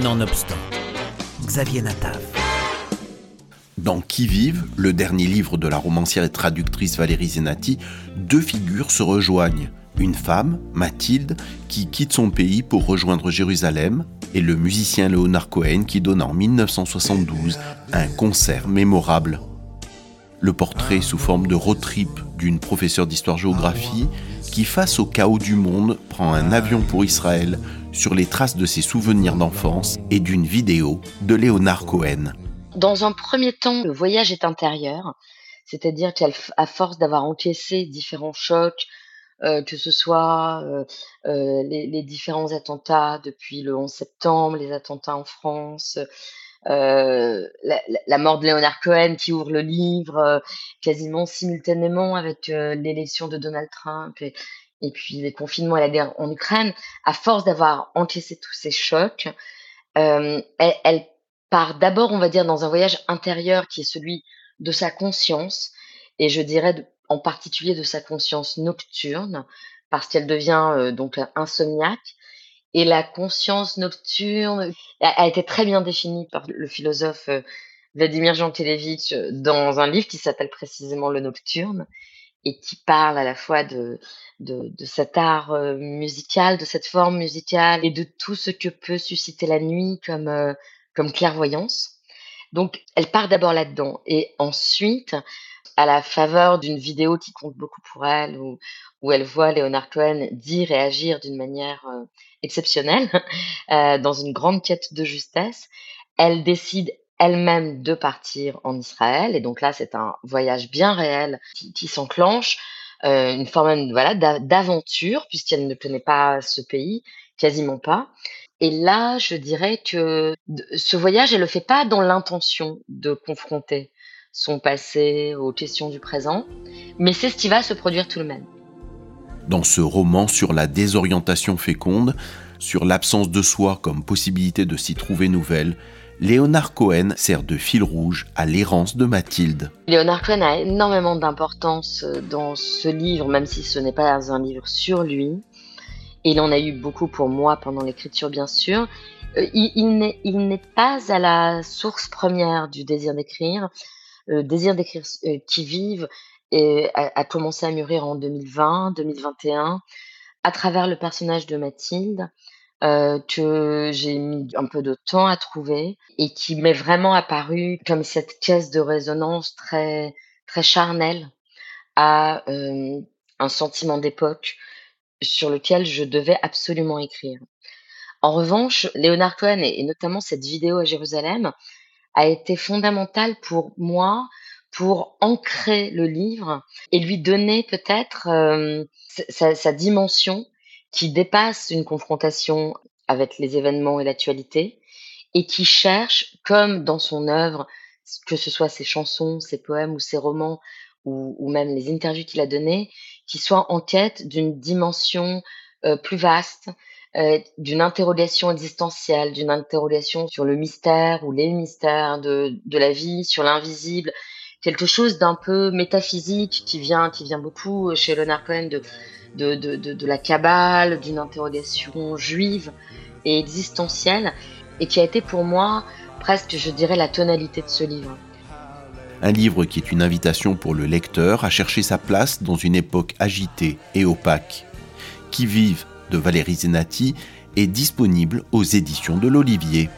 Nonobstant, Xavier Natav. Dans Qui vive, le dernier livre de la romancière et traductrice Valérie Zenati, deux figures se rejoignent. Une femme, Mathilde, qui quitte son pays pour rejoindre Jérusalem, et le musicien Leonard Cohen qui donne en 1972 un concert mémorable. Le portrait sous forme de road trip d'une professeure d'histoire-géographie qui, face au chaos du monde, prend un avion pour Israël sur les traces de ses souvenirs d'enfance et d'une vidéo de Leonard Cohen. Dans un premier temps, le voyage est intérieur, c'est-à-dire qu'à force d'avoir encaissé différents chocs, euh, que ce soit euh, euh, les, différents attentats depuis le 11 septembre, les attentats en France, la, la, mort de Leonard Cohen qui ouvre le livre quasiment simultanément avec l'élection de Donald Trump et, et, puis les confinements et la guerre en Ukraine, à force d'avoir encaissé tous ces chocs, elle, elle part d'abord, on va dire, dans un voyage intérieur qui est celui de sa conscience, et je dirais en particulier de sa conscience nocturne, parce qu'elle devient euh, donc insomniaque. Et la conscience nocturne a, été très bien définie par le philosophe euh, Vladimir Jankélévitch euh, dans un livre qui s'appelle précisément Le Nocturne et qui parle à la fois de, de, de cet art musical, de cette forme musicale et de tout ce que peut susciter la nuit comme, comme clairvoyance. Donc, elle part d'abord là-dedans et ensuite, à la faveur d'une vidéo qui compte beaucoup pour elle, où, où elle voit Léonard Cohen dire et agir d'une manière euh, exceptionnelle, euh, dans une grande quête de justesse, elle décide elle-même de partir en Israël. Et donc là, c'est un voyage bien réel qui s'enclenche, euh, une forme voilà, d'aventure, puisqu'elle ne connaît pas ce pays, quasiment pas. Et là, je dirais que ce voyage, elle le fait pas dans l'intention de confronter son passé aux questions du présent, mais c'est ce qui va se produire tout de même. Dans ce roman sur la désorientation féconde, sur l'absence de soi comme possibilité de s'y trouver nouvelle, Léonard Cohen sert de fil rouge à l'errance de Mathilde. Léonard Cohen a énormément d'importance dans ce livre, même si ce n'est pas un livre sur lui. Il en a eu beaucoup pour moi pendant l'écriture, bien sûr. Euh, il, n'est pas à la source première du désir d'écrire le désir d'écrire euh, qui vive et a, commencé à mûrir en 2020, 2021, à travers le personnage de Mathilde, euh, que j'ai mis un peu de temps à trouver et qui m'est vraiment apparu comme cette caisse de résonance très très charnelle à euh, un sentiment d'époque sur lequel je devais absolument écrire. En revanche, Léonard Cohen et notamment cette vidéo à Jérusalem a été fondamental pour moi pour ancrer le livre et lui donner peut-être euh, sa, sa, dimension qui dépasse une confrontation avec les événements et l'actualité et qui cherche, comme dans son œuvre, que ce soit ses chansons, ses poèmes ou ses romans ou, même les interviews qu'il a données, qui soit en quête d'une dimension euh, plus vaste, euh, d'une interrogation existentielle, d'une interrogation sur le mystère ou les mystères de la vie, sur l'invisible, quelque chose d'un peu métaphysique qui vient, qui vient beaucoup chez Leonard Cohen de, la cabale, d'une interrogation juive et existentielle, et qui a été pour moi presque, je dirais, la tonalité de ce livre. Un livre qui est une invitation pour le lecteur à chercher sa place dans une époque agitée et opaque. Qui vive de Valérie Zenati est disponible aux éditions de l'Olivier.